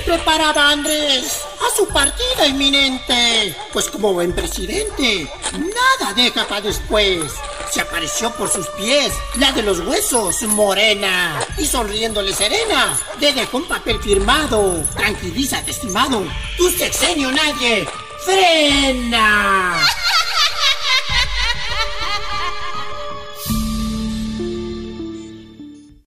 preparaba Andrés a su partida inminente. Pues como buen presidente, nada deja para después. Se apareció por sus pies, la de los huesos, morena. Y sonriéndole serena, le dejó un papel firmado. Tranquilízate, estimado. Tu sexenio nadie. ¡Frena!